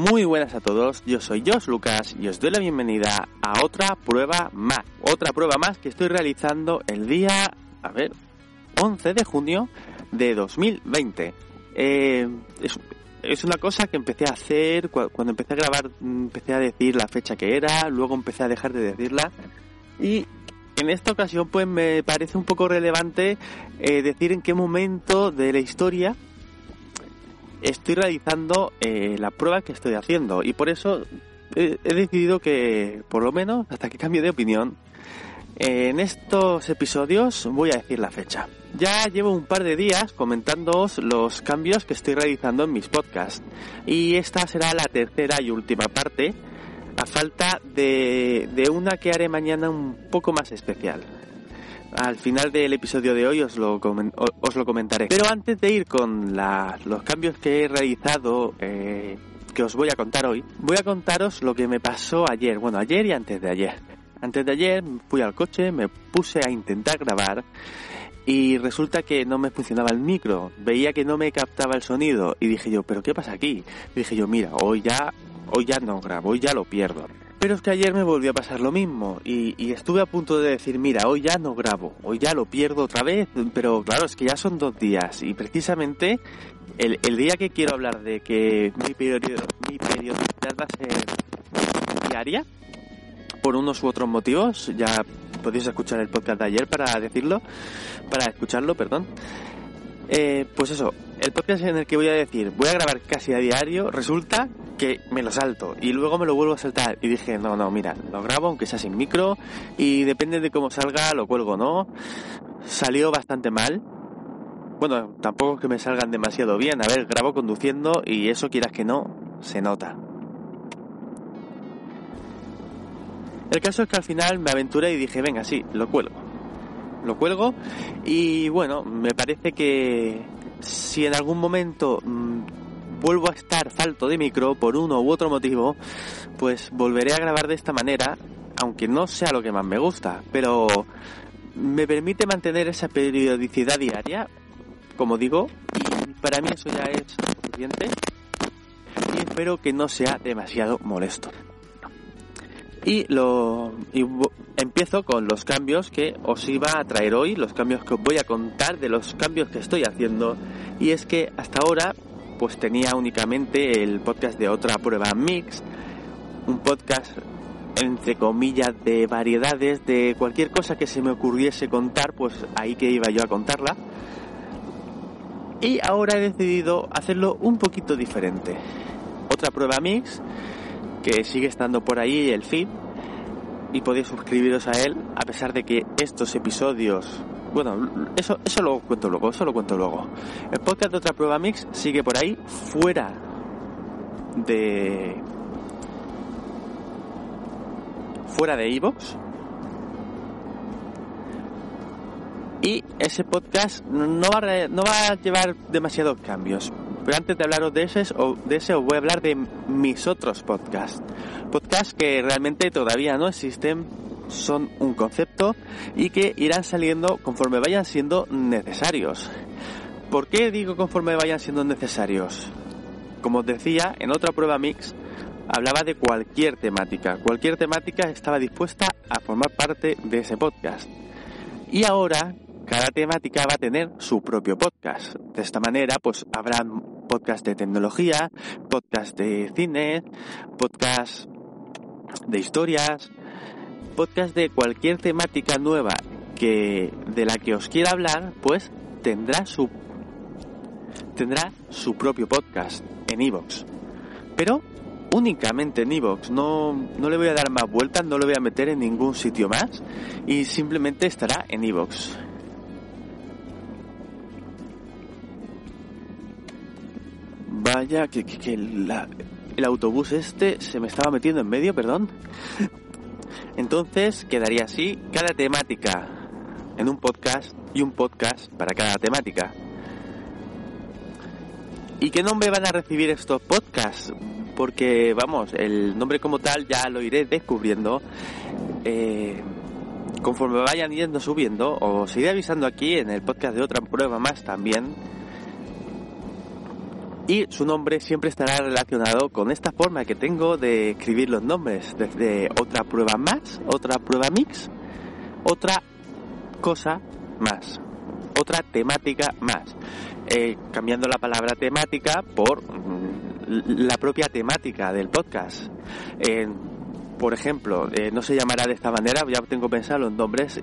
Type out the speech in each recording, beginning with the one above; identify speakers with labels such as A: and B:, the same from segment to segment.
A: Muy buenas a todos, yo soy Josh Lucas y os doy la bienvenida a otra prueba más. Otra prueba más que estoy realizando el día, a ver, 11 de junio de 2020. Eh, es, es, una cosa que empecé a hacer cuando empecé a grabar, empecé a decir la fecha que era, luego empecé a dejar de decirla y en esta ocasión pues me parece un poco relevante eh, decir en qué momento de la historia estoy realizando eh, la prueba que estoy haciendo y por eso he, he, decidido que por lo menos hasta que cambie de opinión en estos episodios voy a decir la fecha. Ya llevo un par de días comentándoos los cambios que estoy realizando en mis podcasts y esta será la tercera y última parte a falta de una que haré mañana un poco más especial al final del episodio de hoy os lo, os lo comentaré. Pero antes de ir con la, los cambios que he realizado, eh, que os voy a contar hoy, voy a contaros lo que me pasó ayer. Bueno, ayer y antes de ayer. Antes de ayer fui al coche, me puse a intentar grabar y resulta que no me funcionaba el micro. Veía que no me captaba el sonido y dije yo, ¿pero qué pasa aquí? dije yo, mira, hoy ya, hoy ya no grabo, hoy ya lo pierdo. Pero es que ayer me volvió a pasar lo mismo y, y, estuve a punto de decir, mira, hoy ya no grabo, hoy ya lo pierdo otra vez, pero claro, es que ya son dos días y precisamente el, el día que quiero hablar de que mi, periodo, mi periodicidad va a ser diaria, por unos u otros motivos, ya podéis escuchar el podcast de ayer para decirlo, para escucharlo, perdón. Eh, pues eso, el podcast en el que voy a decir, voy a grabar casi a diario, resulta que me lo salto y luego me lo vuelvo a saltar. Y dije, no, no, mira, lo grabo aunque sea sin micro y depende de cómo salga, lo cuelgo, ¿no? Salió bastante mal. Bueno, tampoco es que me salgan demasiado bien. A ver, grabo conduciendo y eso quieras que no, se nota. El caso es que al final me aventuré y dije, venga, sí, lo cuelgo. Lo cuelgo y bueno, me parece que si en algún momento mmm, vuelvo a estar falto de micro por uno u otro motivo, pues volveré a grabar de esta manera, aunque no sea lo que más me gusta, pero me permite mantener esa periodicidad diaria, como digo, y para mí eso ya es suficiente y espero que no sea demasiado molesto. Y lo y empiezo con los cambios que os iba a traer hoy, los cambios que os voy a contar de los cambios que estoy haciendo. Y es que hasta ahora pues tenía únicamente el podcast de otra prueba mix, un podcast entre comillas de variedades de cualquier cosa que se me ocurriese contar, pues ahí que iba yo a contarla. Y ahora he decidido hacerlo un poquito diferente. Otra prueba mix que sigue estando por ahí el feed y podéis suscribiros a él a pesar de que estos episodios bueno eso eso lo cuento luego eso lo cuento luego. El podcast de otra prueba mix sigue por ahí fuera de fuera de Evox y ese podcast no va, a, no va a llevar demasiados cambios pero antes de hablaros de ese, de ese os voy a hablar de mis otros podcasts. Podcasts que realmente todavía no existen, son un concepto y que irán saliendo conforme vayan siendo necesarios. ¿Por qué digo conforme vayan siendo necesarios? Como os decía, en otra prueba mix hablaba de cualquier temática. Cualquier temática estaba dispuesta a formar parte de ese podcast. Y ahora cada temática va a tener su propio podcast. De esta manera, pues habrá podcast de tecnología, podcast de cine, podcast de historias, podcast de cualquier temática nueva que de la que os quiera hablar, pues tendrá su tendrá su propio podcast en iVoox. Pero únicamente en iVoox. No, no le voy a dar más vueltas, no lo voy a meter en ningún sitio más y simplemente estará en iVoox. Que, que, el autobús este se me estaba metiendo en medio, perdón. Entonces quedaría así cada temática en un podcast y un podcast para cada temática. ¿Y qué nombre van a recibir estos podcasts? Porque, vamos, el nombre como tal ya lo iré descubriendo eh, conforme vayan yendo subiendo. Os iré avisando aquí en el podcast de otra prueba más también. Y su nombre siempre estará relacionado con esta forma que tengo de escribir los nombres. Desde otra prueba más, otra prueba mix, otra cosa más, otra temática más. Eh, cambiando la palabra temática por mm, la propia temática del podcast. Eh, por ejemplo, eh, no se llamará de esta manera, ya tengo pensado los nombres.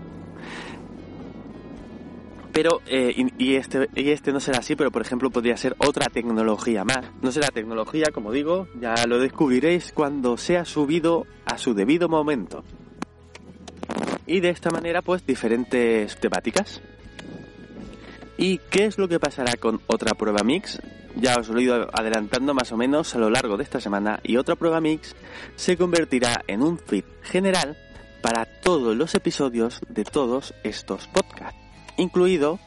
A: Pero, y, este, este no será así, pero por ejemplo podría ser otra tecnología más. No será tecnología, como digo, ya lo descubriréis cuando sea subido a su debido momento. Y de esta manera, pues diferentes temáticas. ¿Y qué es lo que pasará con otra prueba mix? Ya os lo he ido adelantando más o menos a lo largo de esta semana y otra prueba mix se convertirá en un feed general para todos los episodios de todos estos podcasts, incluido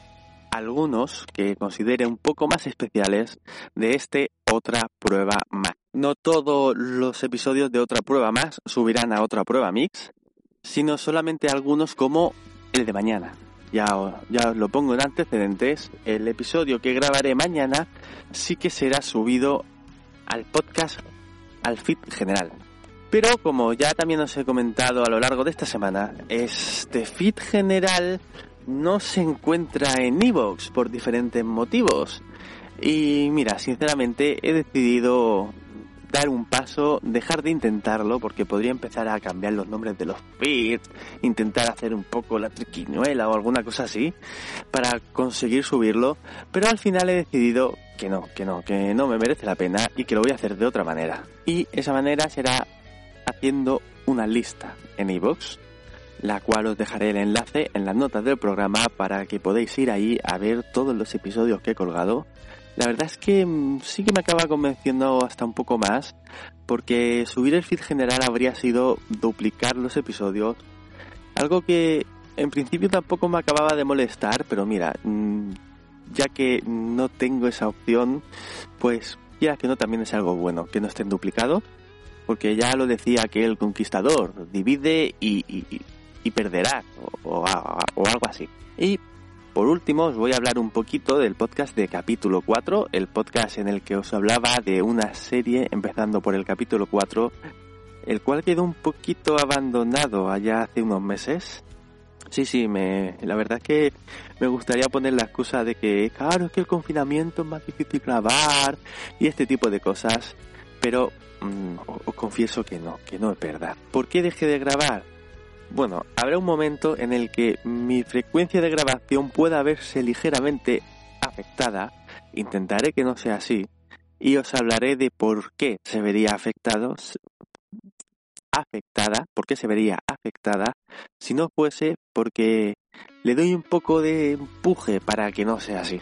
A: algunos que considere un poco más especiales de este otra prueba más. No todos los episodios de otra prueba más subirán a otra prueba mix, sino solamente algunos como el de mañana ya, ya os lo pongo en antecedentes, el episodio que grabaré mañana sí que será subido al podcast, al feed general. Pero como ya también os he comentado a lo largo de esta semana, este feed general no se encuentra en Evox por diferentes motivos. Y mira, sinceramente he decidido dar un paso, dejar de intentarlo, porque podría empezar a cambiar los nombres de los feeds, intentar hacer un poco la triquiñuela o alguna cosa así, para conseguir subirlo, pero al final he decidido que no, que no, que no me merece la pena y que lo voy a hacer de otra manera. Y esa manera será haciendo una lista en iVoox, la cual os dejaré el enlace en las notas del programa para que podáis ir ahí a ver todos los episodios que he colgado. La verdad es que mm, sí que me acaba convenciendo hasta un poco más, porque subir el feed general habría sido duplicar los episodios, algo que en principio tampoco me acababa de molestar, pero mira, mm, ya que no tengo esa opción, pues ya que no también es algo bueno, que no estén duplicados, porque ya lo decía que el conquistador divide y, perderá, o, o algo así. Y por último, os voy a hablar un poquito del podcast de capítulo 4, el podcast en el que os hablaba de una serie empezando por el capítulo 4, el cual quedó un poquito abandonado allá hace unos meses. Sí, sí, me, la verdad es que me gustaría poner la excusa de que, claro, es que el confinamiento es más difícil grabar y este tipo de cosas, pero mm, os confieso que no, que no es verdad. ¿Por qué dejé de grabar? Bueno, habrá un momento en el que mi frecuencia de grabación pueda verse ligeramente afectada. Intentaré que no sea así. Y os hablaré de por qué se vería afectado, afectada, por qué se vería afectada si no fuese porque le doy un poco de empuje para que no sea así.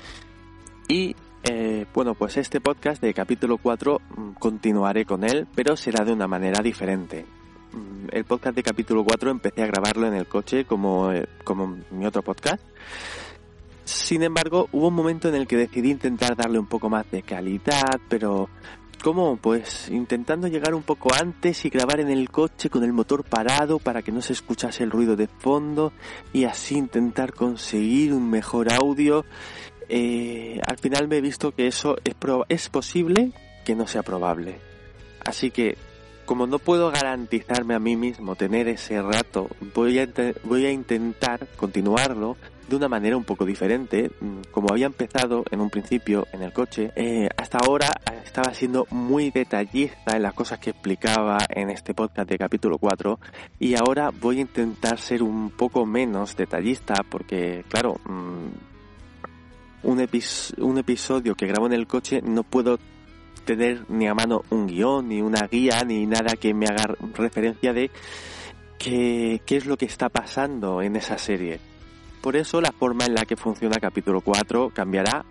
A: Y eh, bueno, pues este podcast de capítulo 4 mm, continuaré con él, pero será de una manera diferente. Mm, el podcast de capítulo 4 empecé a grabarlo en el coche como, eh, como mi otro podcast. Sin embargo, hubo un momento en el que decidí intentar darle un poco más de calidad, pero ¿cómo? Pues intentando llegar un poco antes y grabar en el coche con el motor parado para que no se escuchase el ruido de fondo y así intentar conseguir un mejor audio. Eh, al final me he visto que eso es, es posible que no sea probable. Así que como no puedo garantizarme a mí mismo tener ese rato, voy a, intentar continuarlo de una manera un poco diferente. Mm, como había empezado en un principio en el coche, eh, hasta ahora estaba siendo muy detallista en las cosas que explicaba en este podcast de capítulo 4 y ahora voy a intentar ser un poco menos detallista porque, claro, mm, un, un episodio que grabo en el coche no puedo tener ni a mano un guion, ni una guía, ni nada que me haga referencia de qué, qué es lo que está pasando en esa serie. Por eso la forma en la que funciona capítulo 4 cambiará,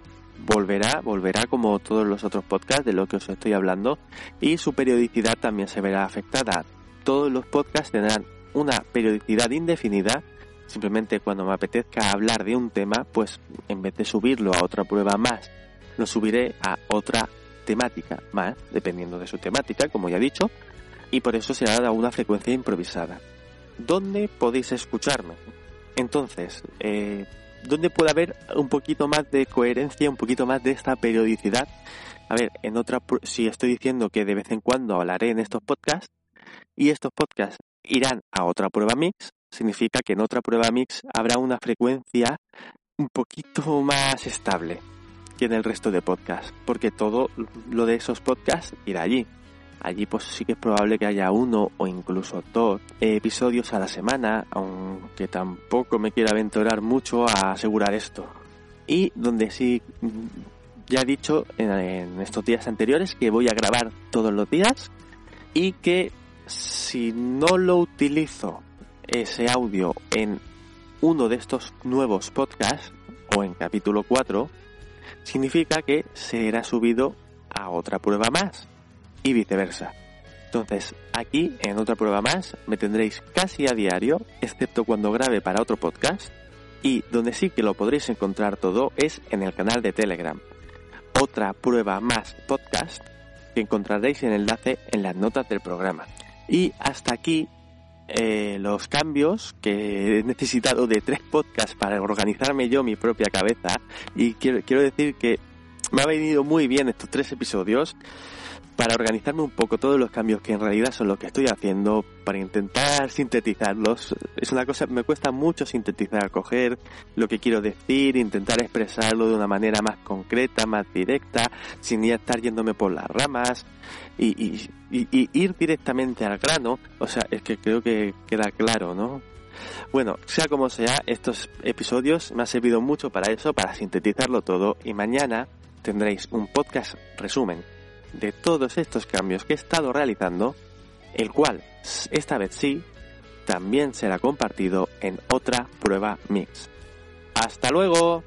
A: volverá, volverá como todos los otros podcasts de lo que os estoy hablando y su periodicidad también se verá afectada. Todos los podcasts tendrán una periodicidad indefinida Simplemente cuando me apetezca hablar de un tema, pues en vez de subirlo a otra prueba más, lo subiré a otra temática más, dependiendo de su temática, como ya he dicho, y por eso será a una frecuencia improvisada. ¿Dónde podéis escucharme? Entonces, eh, ¿dónde puede haber un poquito más de coherencia, un poquito más de esta periodicidad? A ver, en otra, si estoy diciendo que de vez en cuando hablaré en estos podcasts, y estos podcasts irán a otra prueba mix, significa que en otra prueba mix habrá una frecuencia un poquito más estable que en el resto de podcasts, porque todo lo de esos podcasts irá allí. Allí pues sí que es probable que haya uno o incluso dos episodios a la semana, aunque tampoco me quiera aventurar mucho a asegurar esto. Y donde sí, ya he dicho en estos días anteriores que voy a grabar todos los días y que si no lo utilizo ese audio en uno de estos nuevos podcasts o en capítulo 4, significa que será subido a otra prueba más y viceversa. Entonces, aquí en otra prueba más me tendréis casi a diario, excepto cuando grabe para otro podcast, y donde sí que lo podréis encontrar todo es en el canal de Telegram. Otra prueba más podcast que encontraréis en el enlace en las notas del programa. Y hasta aquí eh, los cambios que he necesitado de tres podcasts para organizarme yo mi propia cabeza. Y quiero, quiero decir que me ha venido muy bien estos tres episodios para organizarme un poco todos los cambios que en realidad son los que estoy haciendo para intentar sintetizarlos. Es una cosa, me cuesta mucho sintetizar, coger lo que quiero decir, intentar expresarlo de una manera más concreta, más directa, sin ya estar yéndome por las ramas y, ir directamente al grano. O sea, es que creo que queda claro, ¿no? Bueno, sea como sea, estos episodios me han servido mucho para eso, para sintetizarlo todo y mañana tendréis un podcast resumen de todos estos cambios que he estado realizando, el cual, esta vez sí, también será compartido en otra prueba mix. ¡Hasta luego!